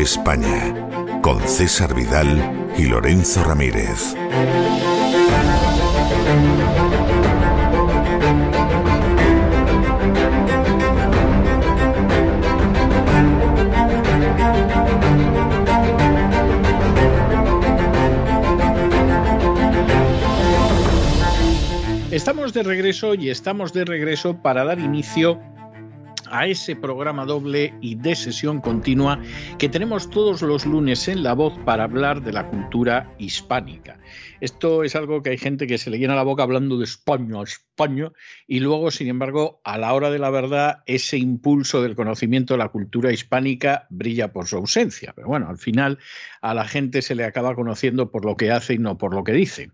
España, con César Vidal y Lorenzo Ramírez. Estamos de regreso y estamos de regreso para dar inicio a ese programa doble y de sesión continua que tenemos todos los lunes en La Voz para hablar de la cultura hispánica. Esto es algo que hay gente que se le llena la boca hablando de España, España, y luego, sin embargo, a la hora de la verdad, ese impulso del conocimiento de la cultura hispánica brilla por su ausencia. Pero bueno, al final a la gente se le acaba conociendo por lo que hace y no por lo que dice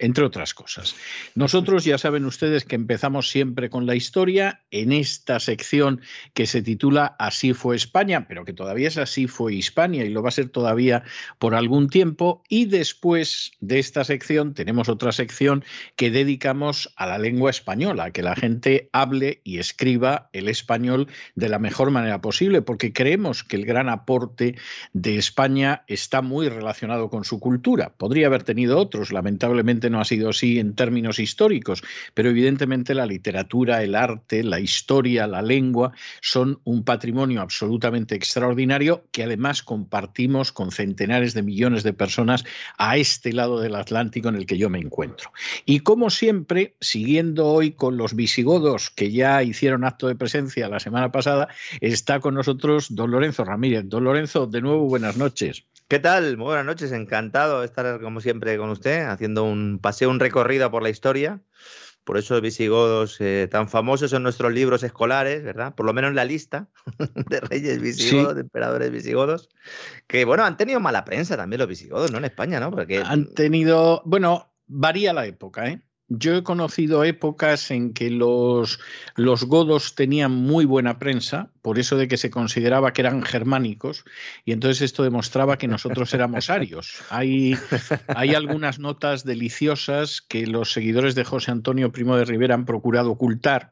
entre otras cosas. Nosotros ya saben ustedes que empezamos siempre con la historia en esta sección que se titula Así fue España, pero que todavía es Así fue Hispania y lo va a ser todavía por algún tiempo. Y después de esta sección tenemos otra sección que dedicamos a la lengua española, que la gente hable y escriba el español de la mejor manera posible, porque creemos que el gran aporte de España está muy relacionado con su cultura. Podría haber tenido otros, lamentablemente no ha sido así en términos históricos, pero evidentemente la literatura, el arte, la historia, la lengua son un patrimonio absolutamente extraordinario que además compartimos con centenares de millones de personas a este lado del Atlántico en el que yo me encuentro. Y como siempre, siguiendo hoy con los visigodos que ya hicieron acto de presencia la semana pasada, está con nosotros don Lorenzo Ramírez. Don Lorenzo, de nuevo buenas noches. ¿Qué tal? Muy buenas noches, encantado de estar como siempre con usted, haciendo un paseo, un recorrido por la historia. Por eso visigodos eh, tan famosos en nuestros libros escolares, ¿verdad? Por lo menos en la lista de reyes visigodos, de emperadores visigodos, que bueno, han tenido mala prensa también los visigodos, ¿no? En España, ¿no? Porque... Han tenido, bueno, varía la época, ¿eh? Yo he conocido épocas en que los, los, godos tenían muy buena prensa, por eso de que se consideraba que eran germánicos, y entonces esto demostraba que nosotros éramos arios. Hay, hay algunas notas deliciosas que los seguidores de José Antonio Primo de Rivera han procurado ocultar,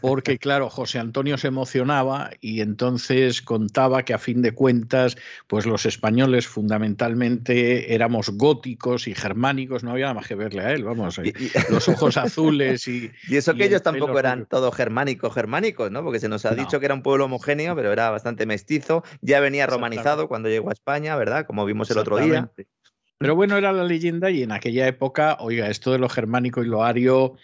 porque claro, José Antonio se emocionaba y entonces contaba que a fin de cuentas, pues los españoles fundamentalmente éramos góticos y germánicos, no había nada más que verle a él, vamos, los ojos azules y... Y eso que ellos tampoco eran todos germánicos, germánicos, ¿no? Porque se nos ha dicho que era un pueblo homogéneo, pero era bastante mestizo, ya venía romanizado cuando llegó a España, ¿verdad? Como vimos el otro día. Pero bueno, era la leyenda y en aquella época, oiga, esto de lo germánico y lo ario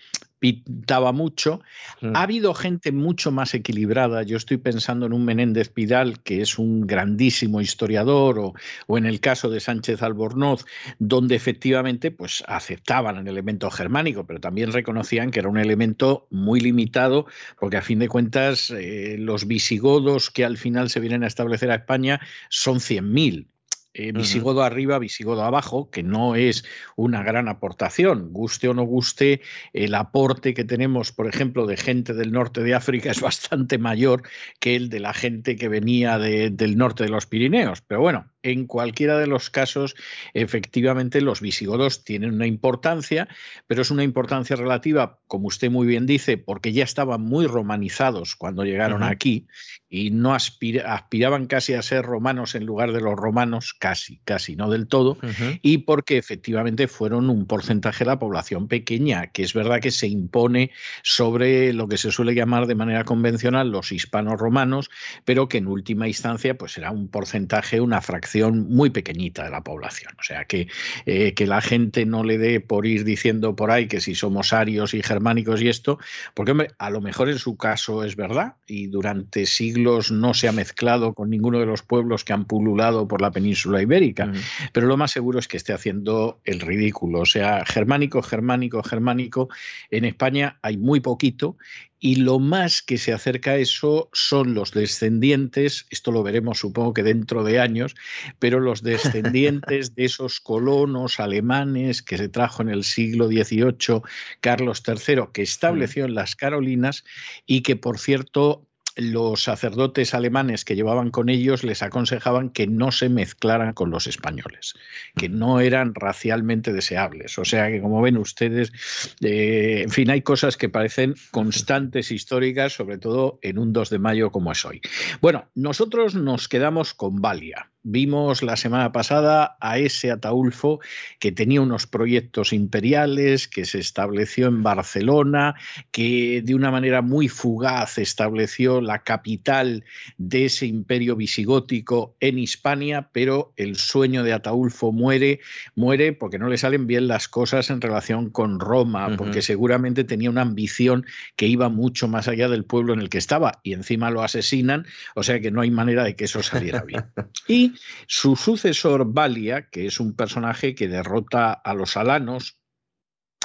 pintaba mucho. Mm. Ha habido gente mucho más equilibrada. Yo estoy pensando en un Menéndez Pidal, que es un grandísimo historiador, o, o, en el caso de Sánchez Albornoz, donde efectivamente pues, aceptaban el elemento germánico, pero también reconocían que era un elemento muy limitado, porque a fin de cuentas eh, los visigodos que al final se vienen a establecer a España son 100.000 eh, visigodo arriba, visigodo abajo, que no es una gran aportación. Guste o no guste, el aporte que tenemos, por ejemplo, de gente del norte de África es bastante mayor que el de la gente que venía del norte de los Pirineos. Pero bueno, en cualquiera de los casos, efectivamente, los visigodos tienen una importancia, pero es una importancia relativa, como usted muy bien dice, porque ya estaban muy romanizados cuando llegaron aquí y no aspiraban casi a ser romanos en lugar de los romanos, casi, casi, no del todo, y porque efectivamente fueron un porcentaje de la población pequeña, que es verdad que se impone sobre lo que se suele llamar de manera convencional los hispanos romanos, pero que en última instancia pues era un porcentaje, una fracción fracción muy pequeñita de la población. O sea, que, eh, que la gente no le dé por ir diciendo por ahí que si somos arios y germánicos y esto, porque hombre, a lo mejor en su caso es verdad y durante siglos no se ha mezclado con ninguno de los pueblos que han pululado por la península ibérica, mm. pero lo más seguro es que esté haciendo el ridículo. O sea, germánico, germánico, germánico, en España hay muy poquito y lo más que se acerca a eso son los descendientes, esto lo veremos supongo que dentro de años, pero los descendientes de esos colonos alemanes que se trajo en el siglo XVIII Carlos III, que estableció en las Carolinas y que por cierto los sacerdotes alemanes que llevaban con ellos les aconsejaban que no se mezclaran con los españoles, que no eran racialmente deseables. O sea que, como ven ustedes, eh, en fin, hay cosas que parecen constantes históricas, sobre todo en un 2 de mayo como es hoy. Bueno, nosotros nos quedamos con Valia. Vimos la semana pasada a ese Ataulfo que tenía unos proyectos imperiales, que se estableció en Barcelona, que de una manera muy fugaz estableció la capital de ese imperio visigótico en Hispania, pero el sueño de Ataulfo muere, muere porque no le salen bien las cosas en relación con Roma, porque seguramente tenía una ambición que iba mucho más allá del pueblo en el que estaba y encima lo asesinan, o sea que no hay manera de que eso saliera bien. Y su sucesor, Valia, que es un personaje que derrota a los alanos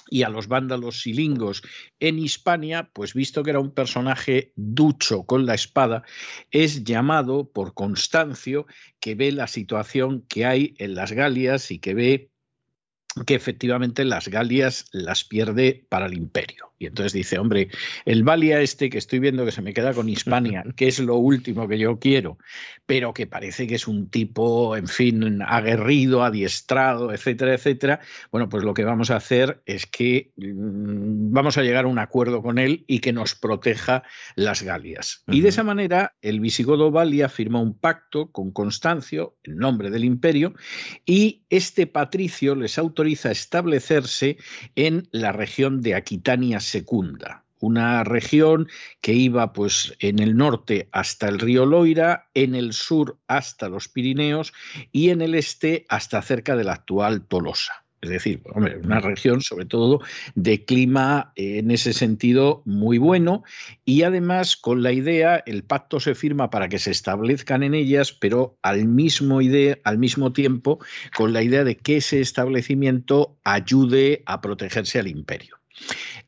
y a los vándalos silingos en Hispania, pues visto que era un personaje ducho con la espada, es llamado por Constancio, que ve la situación que hay en las Galias y que ve que efectivamente las Galias las pierde para el imperio. Y entonces dice, hombre, el Valia este que estoy viendo que se me queda con Hispania, que es lo último que yo quiero, pero que parece que es un tipo, en fin, aguerrido, adiestrado, etcétera, etcétera, bueno, pues lo que vamos a hacer es que mm, vamos a llegar a un acuerdo con él y que nos proteja las Galias. Y de esa manera, el visigodo Valia firma un pacto con Constancio, en nombre del imperio, y este patricio les autoriza a establecerse en la región de Aquitania Secunda, una región que iba pues en el norte hasta el río Loira, en el sur hasta los Pirineos y en el este hasta cerca de la actual Tolosa. Es decir, una región sobre todo de clima eh, en ese sentido muy bueno y además con la idea, el pacto se firma para que se establezcan en ellas, pero al mismo, idea, al mismo tiempo con la idea de que ese establecimiento ayude a protegerse al imperio.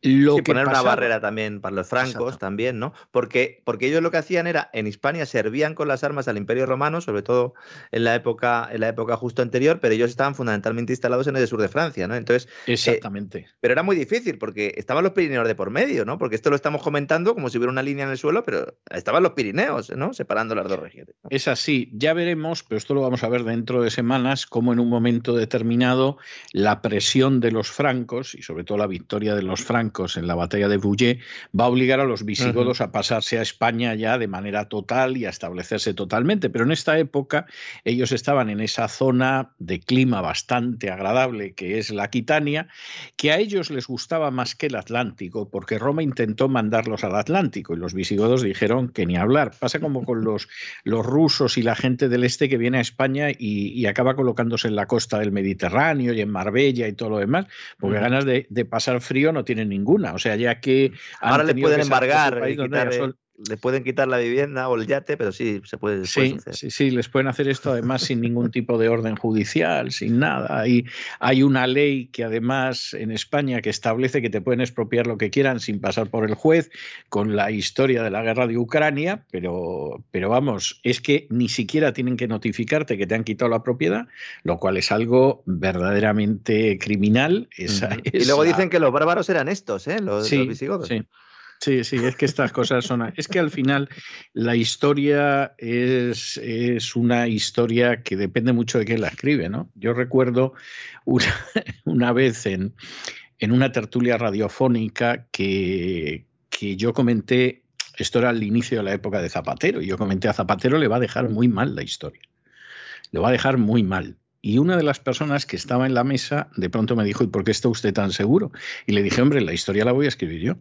Lo que poner una barrera también para los francos también, ¿no? Porque, porque ellos lo que hacían era, en Hispania servían con las armas al Imperio Romano, sobre todo en la época, en la época justo anterior, pero ellos estaban fundamentalmente instalados en el sur de Francia, ¿no? Entonces. Eh, Exactamente. pero era muy difícil porque estaban los Pirineos de por medio, ¿no? Porque esto lo estamos comentando como si hubiera una línea en el suelo, pero estaban los Pirineos, ¿no? Separando las dos regiones. Es así, ya veremos, pero esto lo vamos a ver dentro de semanas, cómo en un momento determinado la presión de los francos y sobre todo la victoria de los francos en la batalla de Bouillé, va a obligar a los visigodos a pasarse a España ya de manera total y a establecerse totalmente. Pero en esta época ellos estaban en esa zona de clima bastante agradable que es la Aquitania, que a ellos les gustaba más que el Atlántico, porque Roma intentó mandarlos al Atlántico y los visigodos dijeron que ni hablar. Pasa como con los, los rusos y la gente del este que viene a España y, acaba colocándose en la costa del Mediterráneo y en Marbella y todo lo demás, porque ganas de, de pasar frío no tienen ninguna. O sea, ya que. Ahora le pueden embargar le pueden quitar la vivienda o el yate, pero sí se puede. Sí, sí, sí, les pueden hacer esto además sin ningún tipo de orden judicial, sin nada. Hay, hay una ley que además en España que establece que te pueden expropiar lo que quieran sin pasar por el juez, con la historia de la guerra de Ucrania, pero, pero vamos, es que ni siquiera tienen que notificarte que te han quitado la propiedad, lo cual es algo verdaderamente criminal. y luego dicen que los bárbaros eran estos, ¿eh? los, los visigodos. Sí. Sí, sí, es que estas cosas son... Es que al final la historia es, es una historia que depende mucho de quién la escribe, ¿no? Yo recuerdo una, una vez en, en una tertulia radiofónica que, que yo comenté, esto era al inicio de la época de Zapatero, y yo comenté a Zapatero le va a dejar muy mal la historia. Le va a dejar muy mal. Y una de las personas que estaba en la mesa de pronto me dijo, ¿y por qué está usted tan seguro? Y le dije, hombre, la historia la voy a escribir yo.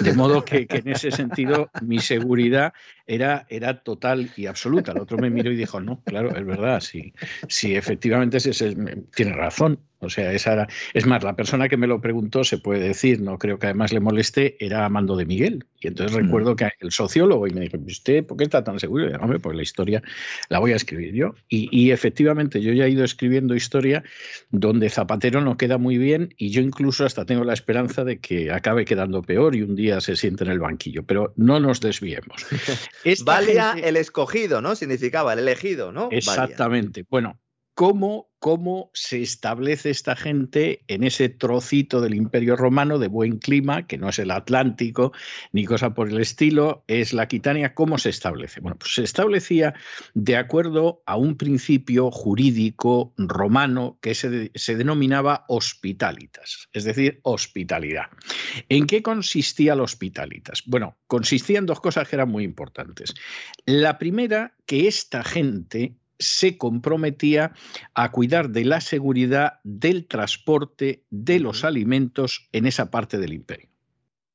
De modo que, en ese sentido mi seguridad era, era total y absoluta. El otro me miró y dijo, no, claro, es verdad, sí, sí efectivamente ese, tiene razón. O sea, esa es más, la persona que me lo preguntó, se puede decir, no creo que además le moleste, era Amando de Miguel. Y entonces mm. recuerdo que el sociólogo y me dijo, ¿usted por qué está tan seguro? Y dije, hombre, pues la historia la voy a escribir yo. Y, y, efectivamente, yo ya he ido escribiendo historia donde Zapatero no queda muy bien y yo incluso hasta tengo la esperanza de que acabe quedando peor y un día se siente en el banquillo. Pero no nos desviemos. Valia el escogido, ¿no? Significaba el elegido, ¿no? Exactamente. Bueno, cómo, cómo se establece esta gente en ese trocito del Imperio Romano de buen clima, que no es el Atlántico ni cosa por el estilo, es la Aquitania, ¿cómo se establece? Bueno, pues se establecía de acuerdo a un principio jurídico romano que se, se denominaba hospitalitas, es decir, hospitalidad. ¿En qué consistía la hospitalitas? Bueno, consistía en dos cosas que eran muy importantes. La primera, que esta gente se comprometía a cuidar de la seguridad del transporte de los alimentos en esa parte del imperio.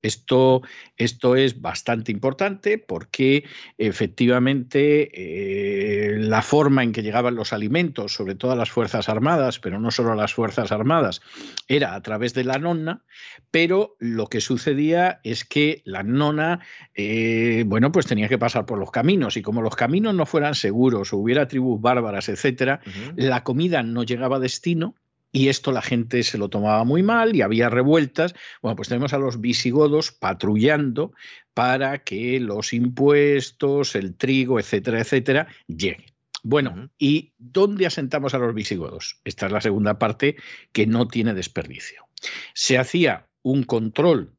Esto, esto, es bastante importante porque efectivamente eh, la forma en que llegaban los alimentos, sobre todo a las Fuerzas Armadas, pero no solo a las Fuerzas Armadas, era a través de la nona, pero lo que sucedía es que la nona, eh, bueno, pues tenía que pasar por los caminos y como los caminos no fueran seguros o hubiera tribus bárbaras, etcétera, la comida no llegaba a destino y esto la gente se lo tomaba muy mal y había revueltas. Bueno, pues tenemos a los visigodos patrullando para que los impuestos, el trigo, etcétera, etcétera, lleguen. Bueno, ¿y dónde asentamos a los visigodos? Esta es la segunda parte que no tiene desperdicio. Se hacía un control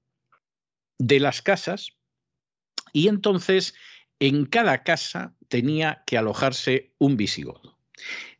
de las casas y entonces en cada casa tenía que alojarse un visigodo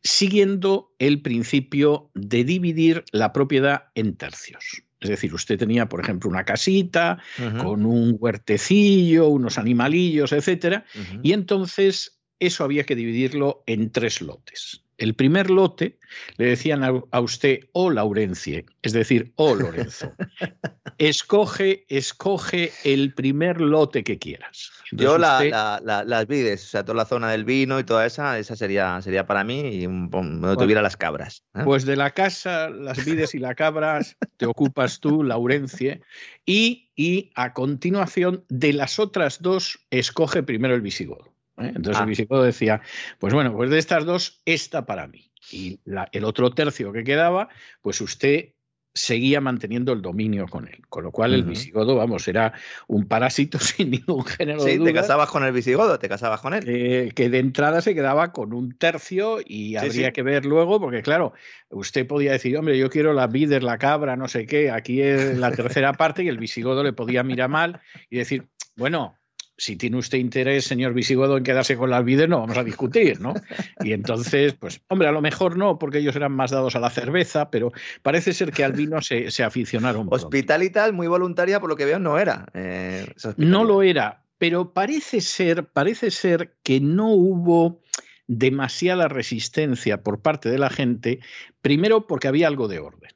siguiendo el principio de dividir la propiedad en tercios. Es decir, usted tenía, por ejemplo, una casita con un huertecillo, unos animalillos, etcétera, y entonces eso había que dividirlo en tres lotes. El primer lote le decían a, usted o Laurencie, es decir, o Lorenzo. escoge, escoge el primer lote que quieras. Yo las vides, o sea, toda la zona del vino y toda esa, esa sería, sería para mí y no tuviera las cabras. ¿eh? Pues de la casa, las vides y las cabras te ocupas tú, Laurencie, y, y a continuación de las otras dos escoge primero el visigodo. ¿Eh? Entonces el ah. visigodo decía, pues bueno, pues de estas dos, esta para mí. Y el otro tercio que quedaba, pues usted seguía manteniendo el dominio con él. Con lo cual el visigodo, vamos, era un parásito sin ningún género de duda. te casabas con el visigodo, te casabas con él. Eh, que de entrada se quedaba con un tercio y habría que ver luego, porque claro, usted podía decir, hombre, yo quiero la vides, la cabra, no sé qué, aquí es la tercera parte y el visigodo le podía mirar mal y decir, bueno, si tiene usted interés, señor Visigodo, en quedarse con la alvidez, no vamos a discutir, ¿no? Y entonces, pues, hombre, a lo mejor no, porque ellos eran más dados a la cerveza, pero parece ser que al vino se, se aficionaron. Hospital muy voluntaria, por lo que veo, no era. Eh, no lo era, pero parece ser, parece ser que no hubo demasiada resistencia por parte de la gente, primero porque había algo de orden.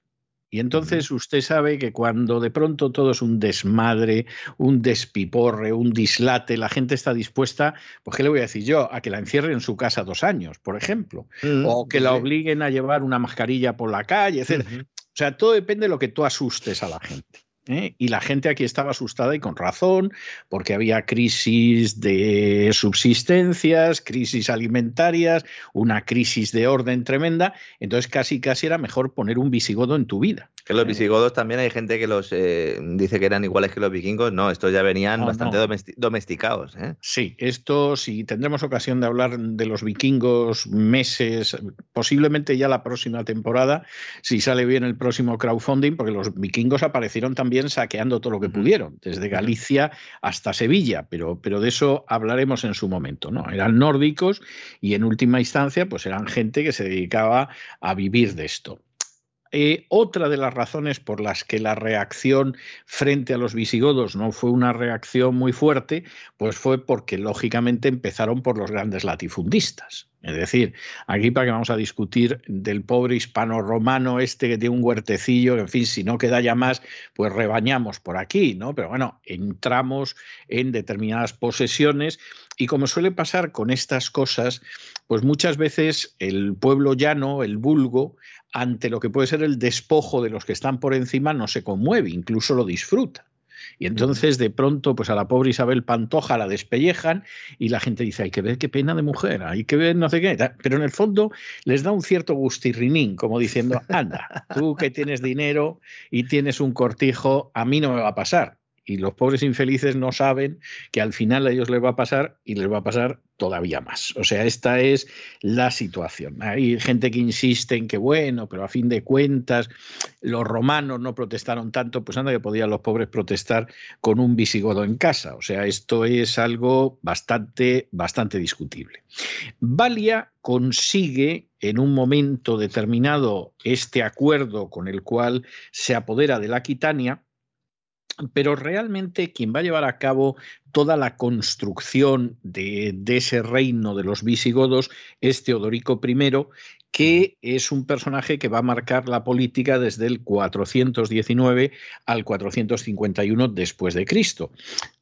Y entonces usted sabe que cuando de pronto todo es un desmadre, un despiporre, un dislate, la gente está dispuesta, pues ¿qué le voy a decir yo? A que la encierren en su casa dos años, por ejemplo, mm, o que la obliguen a llevar una mascarilla por la calle, etc. O sea, todo depende de lo que tú asustes a la gente. ¿Eh? Y la gente aquí estaba asustada y con razón, porque había crisis de subsistencias, crisis alimentarias, una crisis de orden tremenda. Entonces casi casi era mejor poner un visigodo en tu vida. Que los visigodos también hay gente que los eh, dice que eran iguales que los vikingos. No, estos ya venían bastante domesticados. ¿eh? Sí, esto, si tendremos ocasión de hablar de los vikingos meses, posiblemente ya la próxima temporada, si sale bien el próximo crowdfunding, porque los vikingos aparecieron también saqueando todo lo que pudieron, desde Galicia hasta Sevilla, pero, pero de eso hablaremos en su momento. ¿no? Eran nórdicos y en última instancia, pues eran gente que se dedicaba a vivir de esto. Eh, otra de las razones por las que la reacción frente a los visigodos no fue una reacción muy fuerte, pues fue porque lógicamente empezaron por los grandes latifundistas. Es decir, aquí para que vamos a discutir del pobre hispano-romano este que tiene un huertecillo, en fin, si no queda ya más, pues rebañamos por aquí, ¿no? Pero bueno, entramos en determinadas posesiones y como suele pasar con estas cosas, pues muchas veces el pueblo llano, el vulgo, ante lo que puede ser el despojo de los que están por encima, no se conmueve, incluso lo disfruta. Y entonces de pronto, pues a la pobre Isabel Pantoja la despellejan y la gente dice, hay que ver qué pena de mujer, hay que ver no sé qué. Pero en el fondo les da un cierto gustirrinín, como diciendo, anda, tú que tienes dinero y tienes un cortijo, a mí no me va a pasar y los pobres infelices no saben que al final a ellos les va a pasar y les va a pasar todavía más. O sea, esta es la situación. Hay gente que insiste en que, bueno, pero a fin de cuentas los romanos no protestaron tanto, pues anda que podían los pobres protestar con un visigodo en casa. O sea, esto es algo bastante, bastante discutible. Valia consigue en un momento determinado este acuerdo con el cual se apodera de la Quitania, pero realmente quien va a llevar a cabo toda la construcción de, ese reino de los visigodos es Teodorico I, que es un personaje que va a marcar la política desde el 419 al 451 después de Cristo.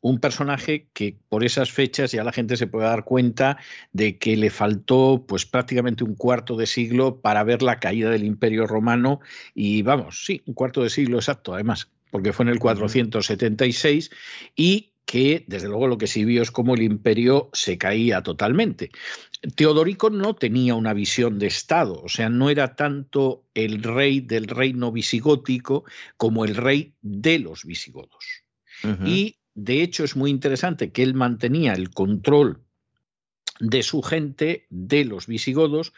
Un personaje que por esas fechas ya la gente se puede dar cuenta de que le faltó pues prácticamente un cuarto de siglo para ver la caída del Imperio Romano y vamos, sí, un cuarto de siglo exacto además porque fue en el 476, y que desde luego lo que sí vio es cómo el imperio se caía totalmente. Teodorico no tenía una visión de Estado, o sea, no era tanto el rey del reino visigótico como el rey de los visigodos. Y de hecho es muy interesante que él mantenía el control de su gente, de los visigodos,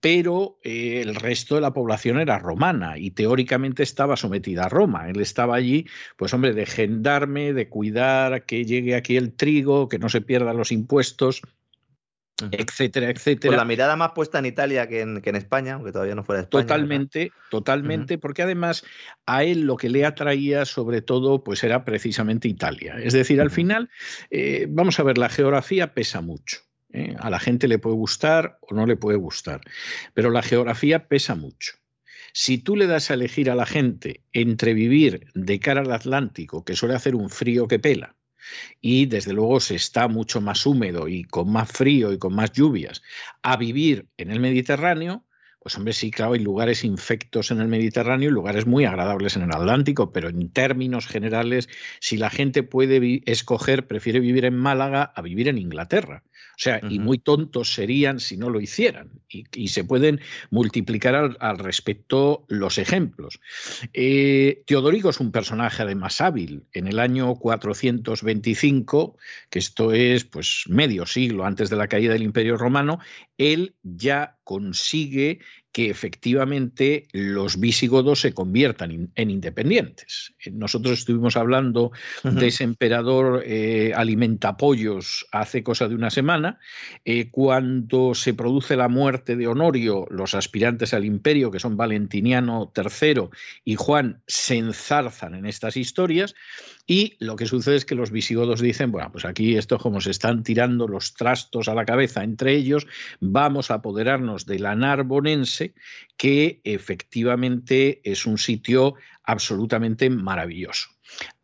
pero eh, el resto de la población era romana y teóricamente estaba sometida a Roma. Él estaba allí, pues hombre, de gendarme, de cuidar que llegue aquí el trigo, que no se pierdan los impuestos, etcétera, etcétera. Con la mirada más puesta en Italia que en, España, aunque todavía no fuera España. Totalmente, totalmente, porque además a él lo que le atraía sobre todo pues era precisamente Italia. Es decir, al final, eh, vamos a ver, la geografía pesa mucho. ¿Eh? A la gente le puede gustar o no le puede gustar, pero la geografía pesa mucho. Si tú le das a elegir a la gente entre vivir de cara al Atlántico, que suele hacer un frío que pela, y desde luego se está mucho más húmedo y con más frío y con más lluvias, a vivir en el Mediterráneo, pues hombre, sí, claro, hay lugares infectos en el Mediterráneo y lugares muy agradables en el Atlántico, pero en términos generales, si la gente puede escoger, prefiere vivir en Málaga a vivir en Inglaterra. O sea, y muy tontos serían si no lo hicieran. Y, se pueden multiplicar al, respecto los ejemplos. Eh, Teodorico es un personaje además hábil. En el año 425, que esto es pues medio siglo antes de la caída del Imperio Romano, él ya consigue que efectivamente los visigodos se conviertan en independientes. Eh, nosotros estuvimos hablando de ese emperador eh, alimentapollos hace cosa de una semana. Eh, cuando se produce la muerte de Honorio, los aspirantes al imperio, que son Valentiniano III y Juan, se enzarzan en estas historias y lo que sucede es que los visigodos dicen, bueno, pues aquí esto como se están tirando los trastos a la cabeza entre ellos, vamos a apoderarnos de la Narbonense, que efectivamente es un sitio absolutamente maravilloso.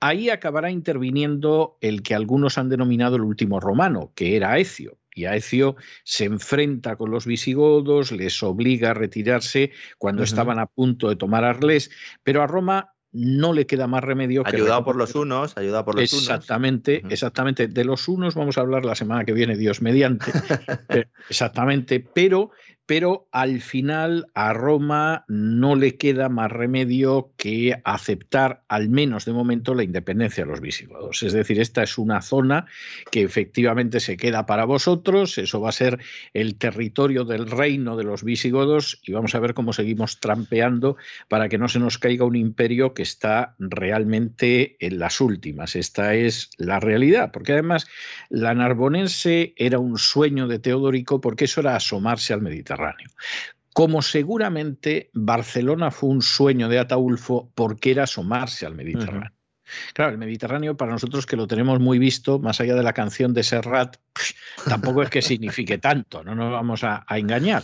Ahí acabará interviniendo el que algunos han denominado el último romano, que era Aecio, y Aecio se enfrenta con los visigodos, les obliga a retirarse cuando estaban a punto de tomar Arles, pero a Roma no le queda más remedio que. Ayudado por los unos, ayudado por los exactamente, unos. Exactamente, exactamente. De los unos vamos a hablar la semana que viene, Dios mediante. Exactamente, pero pero al final a Roma no le queda más remedio que aceptar, al menos de momento, la independencia de los visigodos. Es decir, esta es una zona que efectivamente se queda para vosotros, eso va a ser el territorio del reino de los visigodos y vamos a ver cómo seguimos trampeando para que no se nos caiga un imperio que está realmente en las últimas. Esta es la realidad, porque además la narbonense era un sueño de Teodorico porque eso era asomarse al Mediterráneo. Como seguramente Barcelona fue un sueño de Ataulfo porque era asomarse al Mediterráneo. Claro, el Mediterráneo para nosotros que lo tenemos muy visto, más allá de la canción de Serrat, tampoco es que signifique tanto, no nos vamos a, engañar.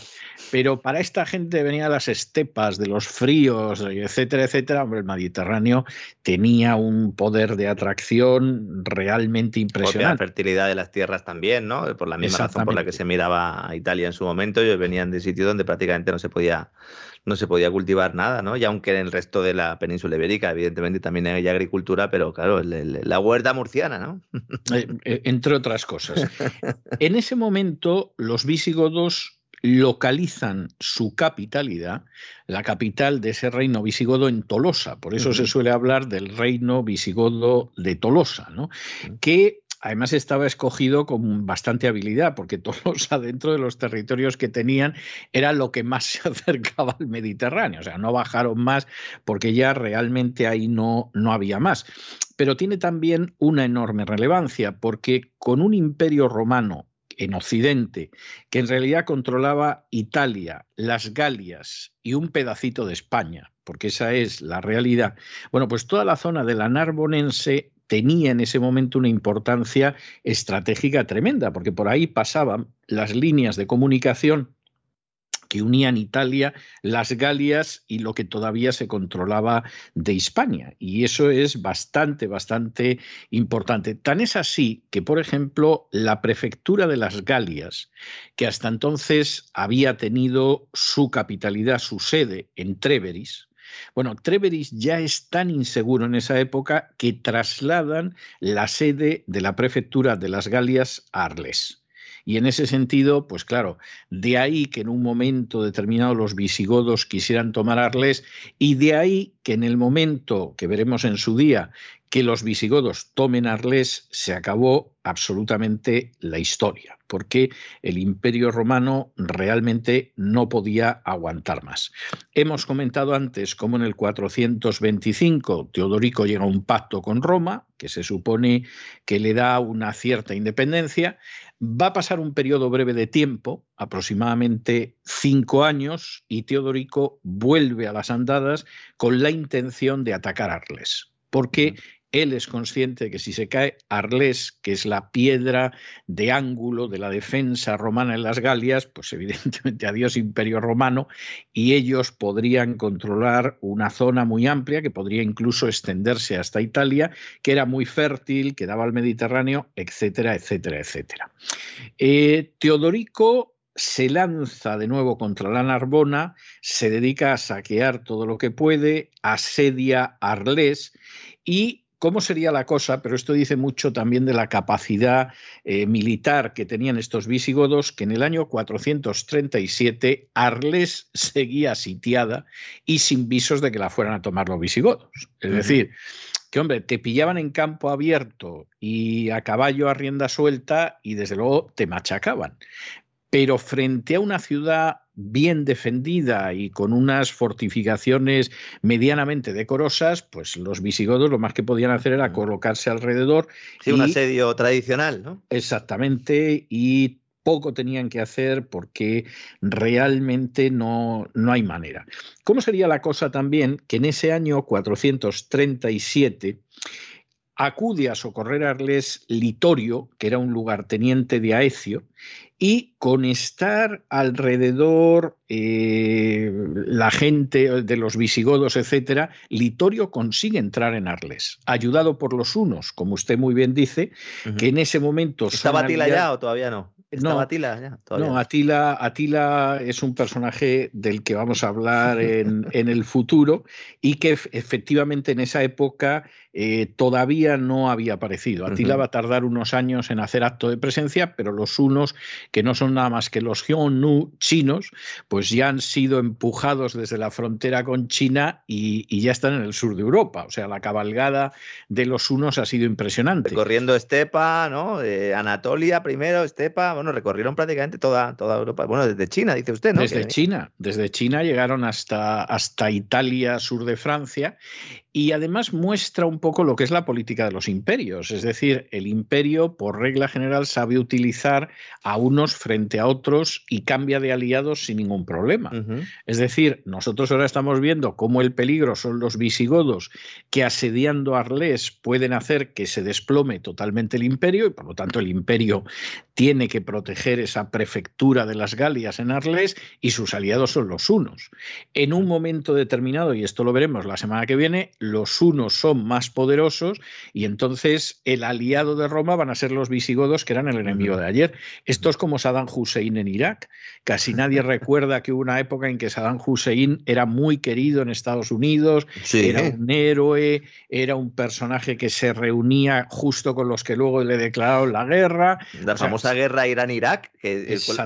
Pero para esta gente venía las estepas, de los fríos, etcétera, etcétera. Hombre, el Mediterráneo tenía un poder de atracción realmente impresionante. La fertilidad de las tierras también, ¿no? Por la misma razón por la que se miraba a Italia en su momento, ellos venían de sitios donde prácticamente no se podía no se podía cultivar nada, ¿no? Y aunque en el resto de la península ibérica, evidentemente, también hay agricultura, pero claro, la huerta murciana, ¿no? Eh, eh, entre otras cosas. En ese momento, los visigodos localizan su capitalidad, la capital de ese reino visigodo en Tolosa. Por eso se suele hablar del reino visigodo de Tolosa, ¿no? que además estaba escogido con bastante habilidad, porque todos adentro de los territorios que tenían era lo que más se acercaba al Mediterráneo. O sea, no bajaron más porque ya realmente ahí no, no había más. Pero tiene también una enorme relevancia, porque con un imperio romano en Occidente, que en realidad controlaba Italia, las Galias y un pedacito de España, porque esa es la realidad. Bueno, pues toda la zona de la Narbonense tenía en ese momento una importancia estratégica tremenda, porque por ahí pasaban las líneas de comunicación que unían Italia, las Galias y lo que todavía se controlaba de Hispania. Y eso es bastante, bastante importante. Tan es así que, por ejemplo, la prefectura de las Galias, que hasta entonces había tenido su capitalidad, su sede en Treveris, bueno, Treveris ya es tan inseguro en esa época que trasladan la sede de la prefectura de las Galias a Arles. Y en ese sentido, pues claro, de ahí que en un momento determinado los visigodos quisieran tomar Arles y de ahí que en el momento que veremos en su día que los visigodos tomen Arles, se acabó absolutamente la historia, porque el imperio romano realmente no podía aguantar más. Hemos comentado antes cómo en el 425 Teodorico llega a un pacto con Roma, que se supone que le da una cierta independencia. Va a pasar un periodo breve de tiempo, aproximadamente cinco años, y Teodorico vuelve a las andadas con la intención de atacar Arles porque él es consciente de que si se cae Arles, que es la piedra de ángulo de la defensa romana en las Galias, pues evidentemente adiós imperio romano, y ellos podrían controlar una zona muy amplia que podría incluso extenderse hasta Italia, que era muy fértil, que daba al Mediterráneo, etcétera, etcétera, etcétera. Eh, Teodorico se lanza de nuevo contra la Narbona, se dedica a saquear todo lo que puede, asedia Arles y cómo sería la cosa, pero esto dice mucho también de la capacidad eh, militar que tenían estos visigodos, que en el año 437 Arles seguía sitiada y sin visos de que la fueran a tomar los visigodos. Es decir, que hombre, te pillaban en campo abierto y a caballo a rienda suelta y desde luego te machacaban. Pero frente a una ciudad bien defendida y con unas fortificaciones medianamente decorosas, pues los visigodos lo más que podían hacer era mm. colocarse alrededor. Sí, un asedio tradicional, ¿no? Exactamente, y poco tenían que hacer porque realmente no, no hay manera. ¿Cómo sería la cosa también que en ese año 437 acude a socorrer a Arles Litorio, que era un lugarteniente de Aecio, y con estar alrededor eh, la gente de los visigodos, etcétera, Litorio consigue entrar en Arles, ayudado por los unos, como usted muy bien dice, que en ese momento... ¿Estaba Atila ya o todavía no? no, Atila ya? no Atila, Atila, es un personaje del que vamos a hablar en, en el futuro y que efectivamente en esa época eh, todavía no había aparecido. Atila va a tardar unos años en hacer acto de presencia, pero los unos, que no son nada más que los Hyonu chinos, pues ya han sido empujados desde la frontera con China y, ya están en el sur de Europa. O sea, la cabalgada de los unos ha sido impresionante. Recorriendo Estepa, ¿no? Anatolia primero, Estepa, bueno, recorrieron prácticamente toda, toda Europa. Bueno, desde China, dice usted, ¿no? Desde China, desde China llegaron hasta, hasta Italia, sur de Francia, y además muestra un poco lo que es la política de los imperios. Es decir, el imperio, por regla general, sabe utilizar a unos frente a otros y cambia de aliados sin ningún problema. Es decir, nosotros ahora estamos viendo cómo el peligro son los visigodos que asediando Arles pueden hacer que se desplome totalmente el imperio y por lo tanto el imperio tiene que proteger esa prefectura de las Galias en Arles y sus aliados son los hunos. En un momento determinado, y esto lo veremos la semana que viene, los hunos son más poderosos y entonces el aliado de Roma van a ser los visigodos que eran el enemigo de ayer. Esto es como Saddam Hussein en Irak. Casi nadie recuerda que hubo una época en que Saddam Hussein era muy querido en Estados Unidos, era un héroe, era un personaje que se reunía justo con los que luego le declararon la guerra. La famosa guerra Irán-Irak,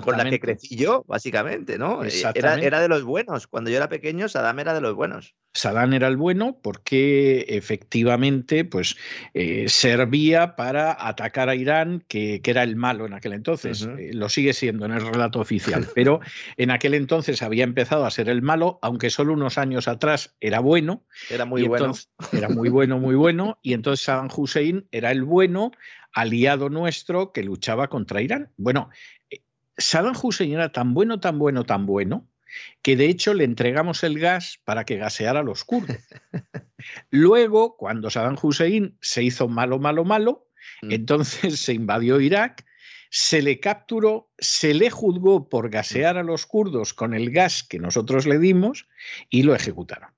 con la que crecí yo, básicamente, ¿no? Eh, era, era, de los buenos. Cuando yo era pequeño, Saddam era de los buenos. Saddam era el bueno porque efectivamente pues, eh, servía para atacar a Irán, que, era el malo en aquel entonces. Eh, lo sigue siendo en el relato oficial, pero en aquel entonces había empezado a ser el malo, aunque solo unos años atrás era bueno. Era muy bueno. Era muy bueno, muy bueno. Y entonces Saddam Hussein era el bueno, aliado nuestro que luchaba contra Irán. Bueno, eh, Saddam Hussein era tan bueno, tan bueno, tan bueno, que de hecho le entregamos el gas para que gaseara a los kurdos. Luego, cuando Saddam Hussein se hizo malo, malo, malo, mm. entonces se invadió Irak, se le capturó, se le juzgó por gasear a los kurdos con el gas que nosotros le dimos y lo ejecutaron.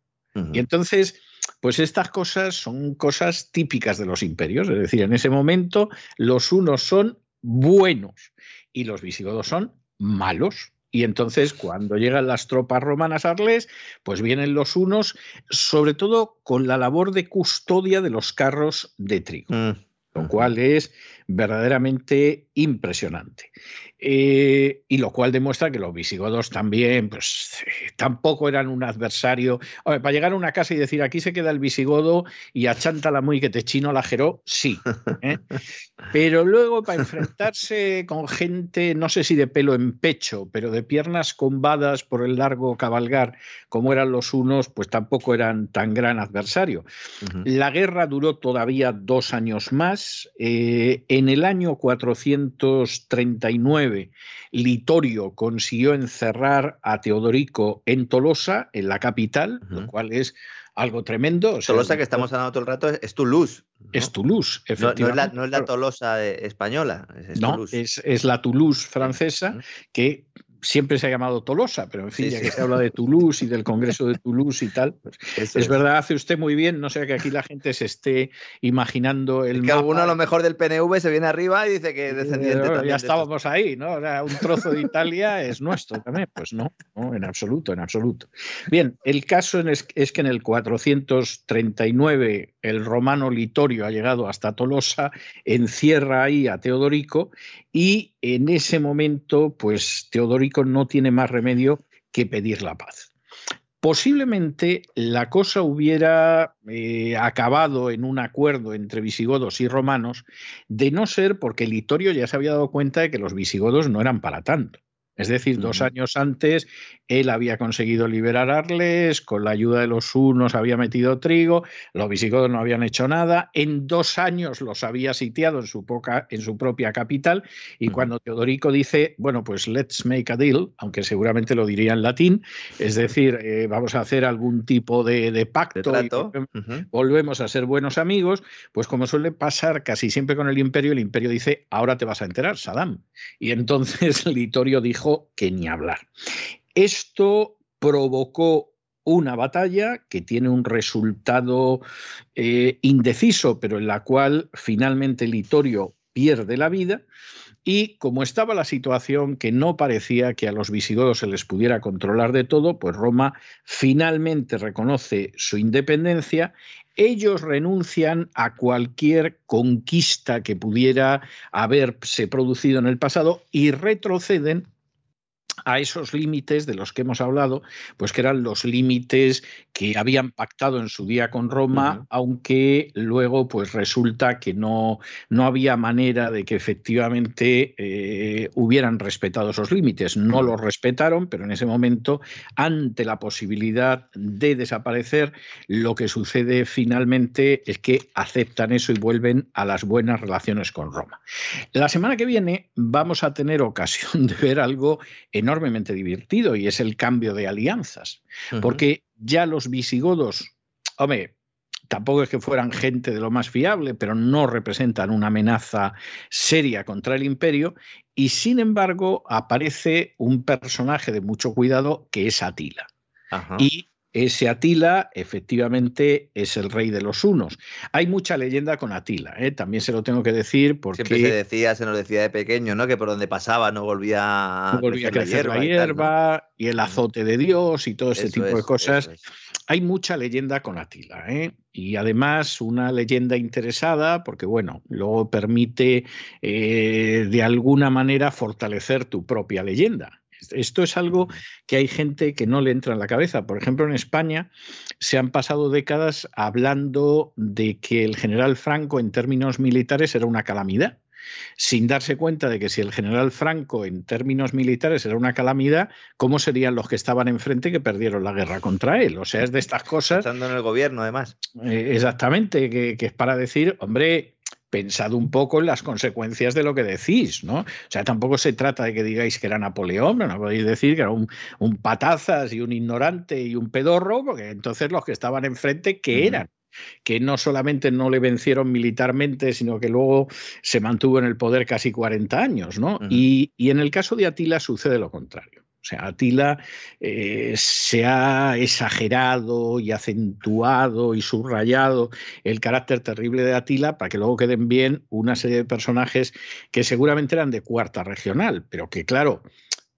Y entonces, pues estas cosas son cosas típicas de los imperios, es decir, en ese momento los unos son buenos y los visigodos son malos. Y entonces, cuando llegan las tropas romanas a Arles, pues vienen los unos, sobre todo con la labor de custodia de los carros de trigo, mm, lo cual es verdaderamente impresionante. Eh, y lo cual demuestra que los visigodos también, pues tampoco eran un adversario. para llegar a una casa y decir aquí se queda el visigodo y achántala muy que te chino la jeró, sí. ¿eh? Pero luego para enfrentarse con gente, no sé si de pelo en pecho, pero de piernas combadas por el largo cabalgar, como eran los unos, pues tampoco eran tan gran adversario. La guerra duró todavía dos años más. Eh, en el año 439, Litorio consiguió encerrar a Teodorico en Tolosa, en la capital, lo cual es algo tremendo. Tolosa, que estamos hablando todo el rato, es, Toulouse. Es Toulouse, efectivamente. No, es, la, Tolosa española. Es, no, es, la Toulouse francesa, que siempre se ha llamado Tolosa, pero en fin, ya que se habla de Toulouse y del Congreso de Toulouse y tal, pues es, verdad, hace usted muy bien, no sea que aquí la gente se esté imaginando el. que alguno a lo mejor del PNV se viene arriba y dice que descendiente. ya estábamos ahí, ¿no? un trozo de Italia es nuestro también. Pues no, no, en absoluto, en absoluto. Bien, el caso es, es que en el 439 el romano Litorio ha llegado hasta Tolosa, encierra ahí a Teodorico y en ese momento, pues Teodorico no tiene más remedio que pedir la paz. Posiblemente la cosa hubiera eh, acabado en un acuerdo entre visigodos y romanos, de no ser porque Litorio ya se había dado cuenta de que los visigodos no eran para tanto. Es decir, dos años antes él había conseguido liberar Arles, con la ayuda de los unos había metido trigo, los visigodos no habían hecho nada, en dos años los había sitiado en su, en su propia capital y cuando Teodorico dice, bueno, pues let's make a deal, aunque seguramente lo diría en latín, es decir, eh, vamos a hacer algún tipo de, pacto, volvemos a ser buenos amigos, pues como suele pasar casi siempre con el imperio, el imperio dice, ahora te vas a enterar, Saddam. Y entonces Litorio dijo, que ni hablar. Esto provocó una batalla que tiene un resultado eh, indeciso, pero en la cual finalmente Litorio pierde la vida. Y como estaba la situación que no parecía que a los visigodos se les pudiera controlar de todo, pues Roma finalmente reconoce su independencia ellos renuncian a cualquier conquista que pudiera haberse producido en el pasado y retroceden a esos límites de los que hemos hablado, pues que eran los límites que habían pactado en su día con Roma, aunque luego pues resulta que no, no había manera de que efectivamente eh, hubieran respetado esos límites. No los respetaron, pero en ese momento, ante la posibilidad de desaparecer, lo que sucede finalmente es que aceptan eso y vuelven a las buenas relaciones con Roma. La semana que viene vamos a tener ocasión de ver algo en enormemente divertido y es el cambio de alianzas. Porque ya los visigodos, hombre, tampoco es que fueran gente de lo más fiable, pero no representan una amenaza seria contra el imperio. Y sin embargo, aparece un personaje de mucho cuidado que es Atila. Y ese Atila efectivamente es el rey de los unos. Hay mucha leyenda con Atila, ¿eh? también se lo tengo que decir porque... Siempre se decía, se nos decía de pequeño, ¿no? Que por donde pasaba no volvía, a crecer la hierba, y, el azote de Dios y todo ese tipo de cosas. Hay mucha leyenda con Atila, ¿eh? y además una leyenda interesada porque, bueno, luego permite eh, de alguna manera fortalecer tu propia leyenda. Esto es algo que hay gente que no le entra en la cabeza. Por ejemplo, en España se han pasado décadas hablando de que el general Franco en términos militares era una calamidad sin darse cuenta de que si el general Franco en términos militares era una calamidad, ¿cómo serían los que estaban enfrente que perdieron la guerra contra él? O sea, es de estas cosas... Estando en el gobierno, además. Eh, exactamente, que, que, es para decir, hombre, pensad un poco en las consecuencias de lo que decís, ¿no? O sea, tampoco se trata de que digáis que era Napoleón, no podéis decir que era un, patazas y un ignorante y un pedorro, porque entonces los que estaban enfrente, ¿qué eran? que no solamente no le vencieron militarmente, sino que luego se mantuvo en el poder casi 40 años, ¿no? y, y en el caso de Atila sucede lo contrario. O sea, Atila eh, se ha exagerado y acentuado y subrayado el carácter terrible de Atila para que luego queden bien una serie de personajes que seguramente eran de cuarta regional, pero que claro,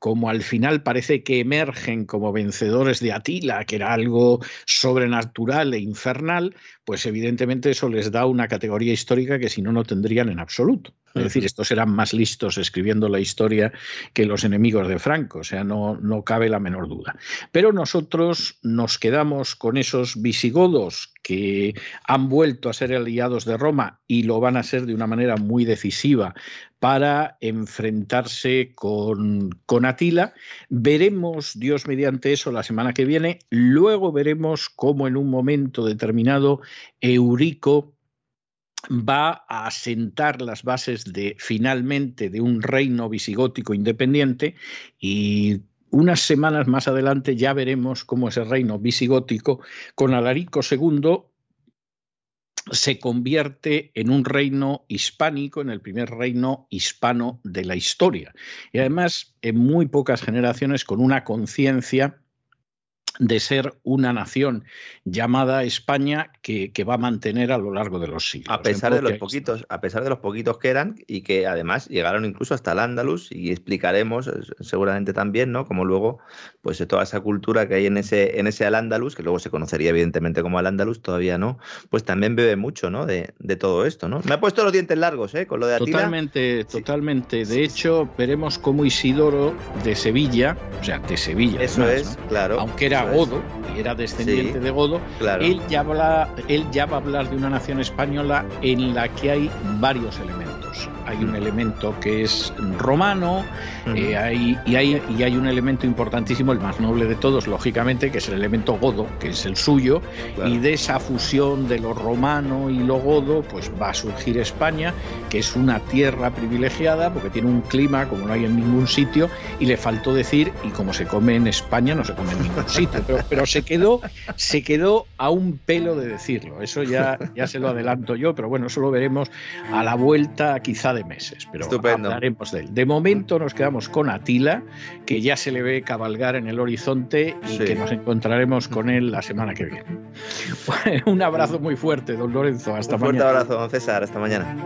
como al final parece que emergen como vencedores de Atila, que era algo sobrenatural e infernal, pues evidentemente eso les da una categoría histórica que si no, no tendrían en absoluto. Es decir, estos eran más listos escribiendo la historia que los enemigos de Franco, o sea, no, no cabe la menor duda. Pero nosotros nos quedamos con esos visigodos que han vuelto a ser aliados de Roma y lo van a ser de una manera muy decisiva para enfrentarse con, con, Atila. Veremos, Dios mediante eso, la semana que viene. Luego veremos cómo en un momento determinado Eurico va a asentar las bases de finalmente de un reino visigótico independiente y unas semanas más adelante ya veremos cómo ese reino visigótico con Alarico II se convierte en un reino hispánico, en el primer reino hispano de la historia. Y además, en muy pocas generaciones, con una conciencia de ser una nación llamada España que, va a mantener a lo largo de los siglos. A pesar de los poquitos, a pesar de los poquitos que eran y que además llegaron incluso hasta el Andalus y explicaremos eh, seguramente también, ¿no? Como luego, pues toda esa cultura que hay en ese en ese al Andalus, que luego se conocería evidentemente como al Andalus, todavía no, pues también bebe mucho, ¿no? De, todo esto, ¿no? Me ha puesto los dientes largos, ¿eh? Con lo de Atila. Totalmente, totalmente. De hecho, veremos cómo Isidoro de Sevilla, o sea, de Sevilla. Eso es, claro. Aunque era Godo, y era descendiente de Godo, él, ya habla, él ya va a hablar de una nación española en la que hay varios elementos hay un elemento que es romano eh, hay, y, hay, y hay un elemento importantísimo, el más noble de todos, lógicamente, que es el elemento godo, que es el suyo, y de esa fusión de lo romano y lo godo, pues va a surgir España, que es una tierra privilegiada porque tiene un clima como no hay en ningún sitio, y le faltó decir, y como se come en España, no se come en ningún sitio, pero, pero se, quedó, se quedó a un pelo de decirlo, eso ya, ya se lo adelanto yo, pero bueno, eso lo veremos a la vuelta quizá de meses, pero hablaremos de él. De momento nos quedamos con Atila, que ya se le ve cabalgar en el horizonte y que nos encontraremos con él la semana que viene. Un abrazo muy fuerte, don Lorenzo. Hasta Un mañana. fuerte abrazo, don César. Hasta mañana.